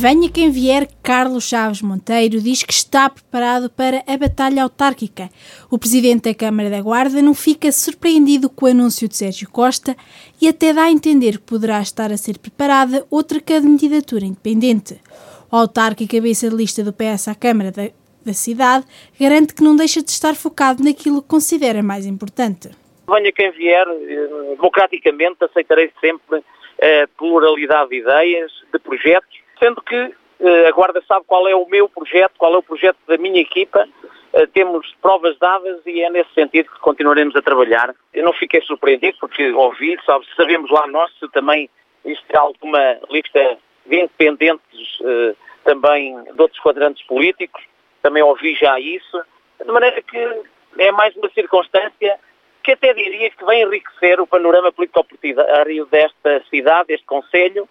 Venha quem vier, Carlos Chaves Monteiro diz que está preparado para a batalha autárquica. O presidente da Câmara da Guarda não fica surpreendido com o anúncio de Sérgio Costa e até dá a entender que poderá estar a ser preparada outra candidatura independente. O autarca e cabeça de lista do PS à Câmara da, da cidade garante que não deixa de estar focado naquilo que considera mais importante. Venha quem vier, eh, democraticamente aceitarei sempre a eh, pluralidade de ideias, de projetos sendo que uh, a Guarda sabe qual é o meu projeto, qual é o projeto da minha equipa, uh, temos provas dadas e é nesse sentido que continuaremos a trabalhar. Eu não fiquei surpreendido porque ouvi, sabe, sabemos lá nós se também existe alguma lista de independentes uh, também de outros quadrantes políticos, também ouvi já isso, de maneira que é mais uma circunstância que até diria que vem enriquecer o panorama político-partidário desta cidade, deste Conselho,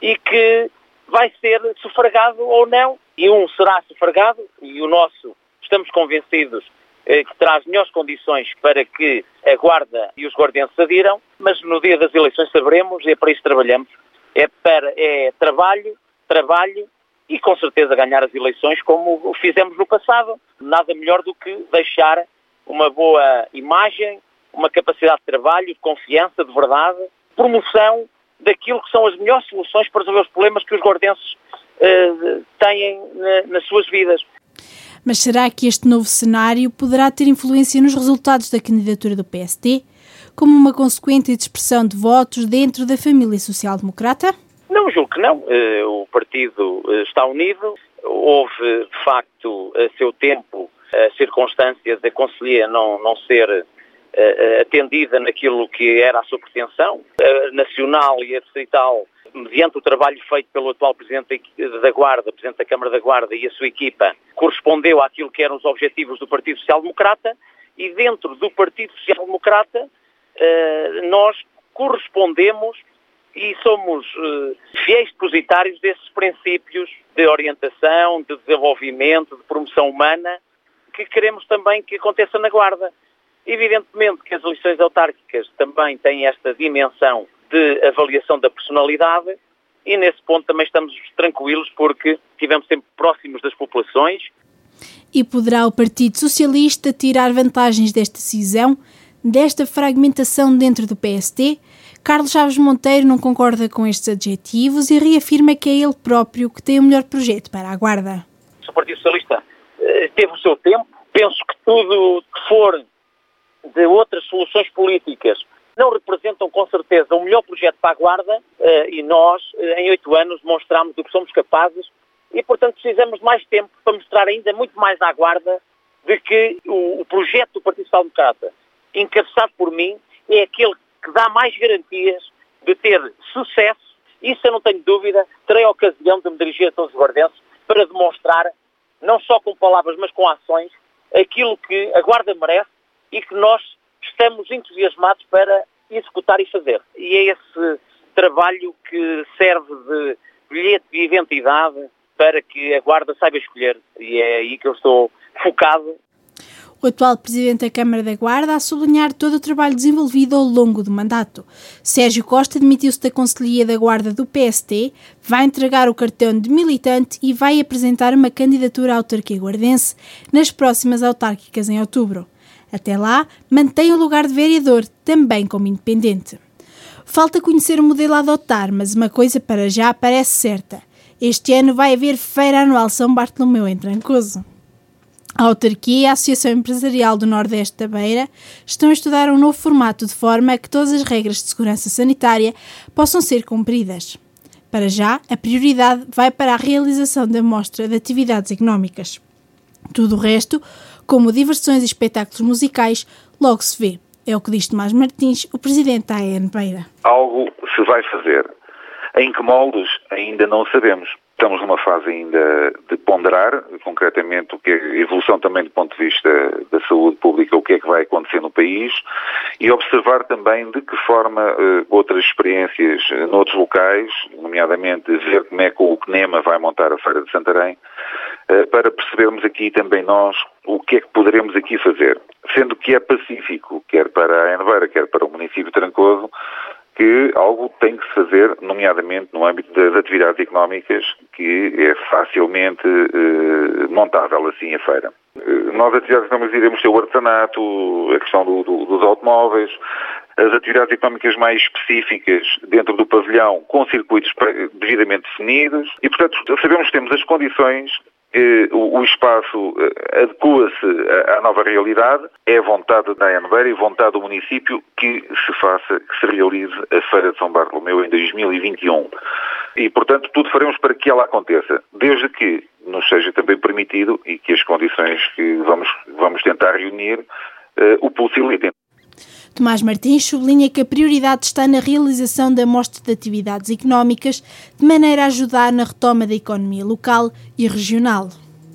e que vai ser sufragado ou não, e um será sufragado, e o nosso, estamos convencidos eh, que traz melhores condições para que a Guarda e os guardiões adiram, mas no dia das eleições saberemos, e é para isso que trabalhamos, é, para, é trabalho, trabalho e com certeza ganhar as eleições como fizemos no passado. Nada melhor do que deixar uma boa imagem, uma capacidade de trabalho, de confiança, de verdade, promoção daquilo que são as melhores soluções para resolver os problemas que os gordenses uh, têm na, nas suas vidas. Mas será que este novo cenário poderá ter influência nos resultados da candidatura do PST, como uma consequente expressão de votos dentro da família social-democrata? Não, julgo que não. Uh, o partido uh, está unido. Houve, de facto, a seu tempo, a circunstância da Conselhia não, não ser atendida naquilo que era a sua pretensão, uh, nacional e a distrital, mediante o trabalho feito pelo atual Presidente da Guarda, Presidente da Câmara da Guarda e a sua equipa, correspondeu àquilo que eram os objetivos do Partido Social Democrata e dentro do Partido Social Democrata nós correspondemos e somos fiéis depositários desses princípios de orientação, de desenvolvimento, de promoção humana que queremos também que aconteça na Guarda. Evidentemente que as eleições autárquicas também têm esta dimensão de avaliação da personalidade e nesse ponto também estamos tranquilos porque estivemos sempre próximos das populações. E poderá o Partido Socialista tirar vantagens desta decisão, desta fragmentação dentro do PST? Carlos Chaves Monteiro não concorda com estes adjetivos e reafirma que é ele próprio que tem o melhor projeto para a Guarda. O Partido Socialista eh, teve o seu tempo. Penso que tudo que for de outras soluções políticas não representam com certeza o melhor projeto para a Guarda eh, e nós, eh, em oito anos, demonstramos do que somos capazes e, portanto, precisamos de mais tempo para mostrar ainda muito mais à Guarda de que o, o projeto do Partido Social Democrata, encabeçado por mim, é aquele que dá mais garantias de ter sucesso. Isso eu não tenho dúvida. Terei a ocasião de me dirigir a todos os guardenses para demonstrar, não só com palavras, mas com ações, aquilo que a Guarda merece e que nós estamos entusiasmados para executar e fazer. E é esse trabalho que serve de bilhete de identidade para que a Guarda saiba escolher. E é aí que eu estou focado. O atual Presidente da Câmara da Guarda a sublinhar todo o trabalho desenvolvido ao longo do mandato. Sérgio Costa demitiu-se da Conselhia da Guarda do PST, vai entregar o cartão de militante e vai apresentar uma candidatura à autarquia guardense nas próximas autárquicas em outubro. Até lá, mantém o lugar de vereador, também como independente. Falta conhecer o modelo a adotar, mas uma coisa para já parece certa. Este ano vai haver Feira Anual São Bartolomeu em Trancoso. A autarquia e a Associação Empresarial do Nordeste da Beira estão a estudar um novo formato de forma a que todas as regras de segurança sanitária possam ser cumpridas. Para já, a prioridade vai para a realização da mostra de atividades económicas. Tudo o resto como diversões e espetáculos musicais, logo se vê. É o que diz Tomás Martins, o presidente da AN Beira. Algo se vai fazer. Em que moldes ainda não sabemos. Estamos numa fase ainda de ponderar, concretamente, o que é evolução também do ponto de vista da saúde pública, o que é que vai acontecer no país e observar também de que forma uh, outras experiências uh, noutros locais, nomeadamente ver como é que o CNEMA vai montar a Feira de Santarém, para percebermos aqui também nós o que é que poderemos aqui fazer. Sendo que é pacífico, quer para a Enveira, quer para o município de Trancoso, que algo tem que se fazer, nomeadamente no âmbito das atividades económicas, que é facilmente eh, montável assim a feira. Eh, nós, atividades económicas, iremos ter o artesanato, a questão do, do, dos automóveis, as atividades económicas mais específicas dentro do pavilhão, com circuitos devidamente definidos, e, portanto, sabemos que temos as condições eh, o, espaço eh, adequa-se à nova realidade, é vontade da Anbeira e vontade do município que se faça, que se realize a Feira de São Bartolomeu em 2021. E, portanto, tudo faremos para que ela aconteça, desde que nos seja também permitido e que as condições que vamos, vamos tentar reunir uh, o possibilitem. Tomás Martins sublinha que a prioridade está na realização da mostra de atividades económicas, de maneira a ajudar na retoma da economia local e regional.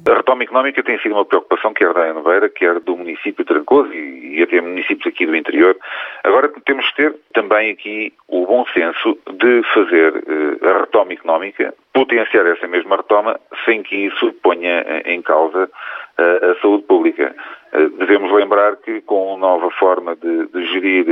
A retoma económica tem sido uma preocupação quer da Enoveira, quer do município de Trancoso e, até municípios aqui do interior. Agora temos que ter também aqui o bom senso de fazer uh, a retoma económica, potenciar essa mesma retoma, sem que isso ponha em causa a saúde pública. Uh, devemos lembrar que com a nova forma de, de gerir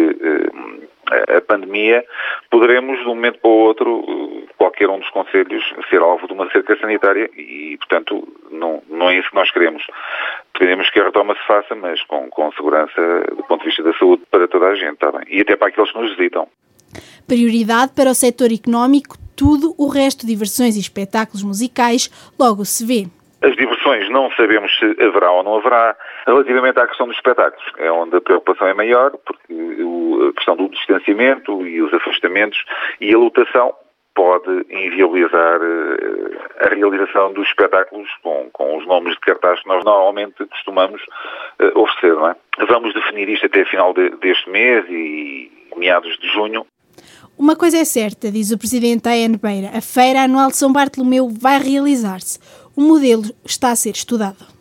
a pandemia, poderemos de um momento para o outro, qualquer um dos conselhos, ser alvo de uma cerca sanitária e, portanto, não, não é isso que nós queremos. Queremos que a retoma se faça, mas com, com segurança do ponto de vista da saúde para toda a gente, está bem? E até para aqueles que nos visitam. Prioridade para o setor económico, tudo o resto, diversões e espetáculos musicais, logo se vê. As diversões não sabemos se haverá ou não haverá. Relativamente à questão dos espetáculos, é onde a preocupação é maior, porque a questão do distanciamento e os afastamentos e a lotação pode inviabilizar eh, a realização dos espetáculos com, com os nomes de cartaz que nós normalmente costumamos uh, oferecer. Não é? Vamos definir isto até final de, deste mês e meados de junho. Uma coisa é certa, diz o presidente AN Beira, a Feira Anual de São Bartolomeu vai realizar-se. O modelo está a ser estudado.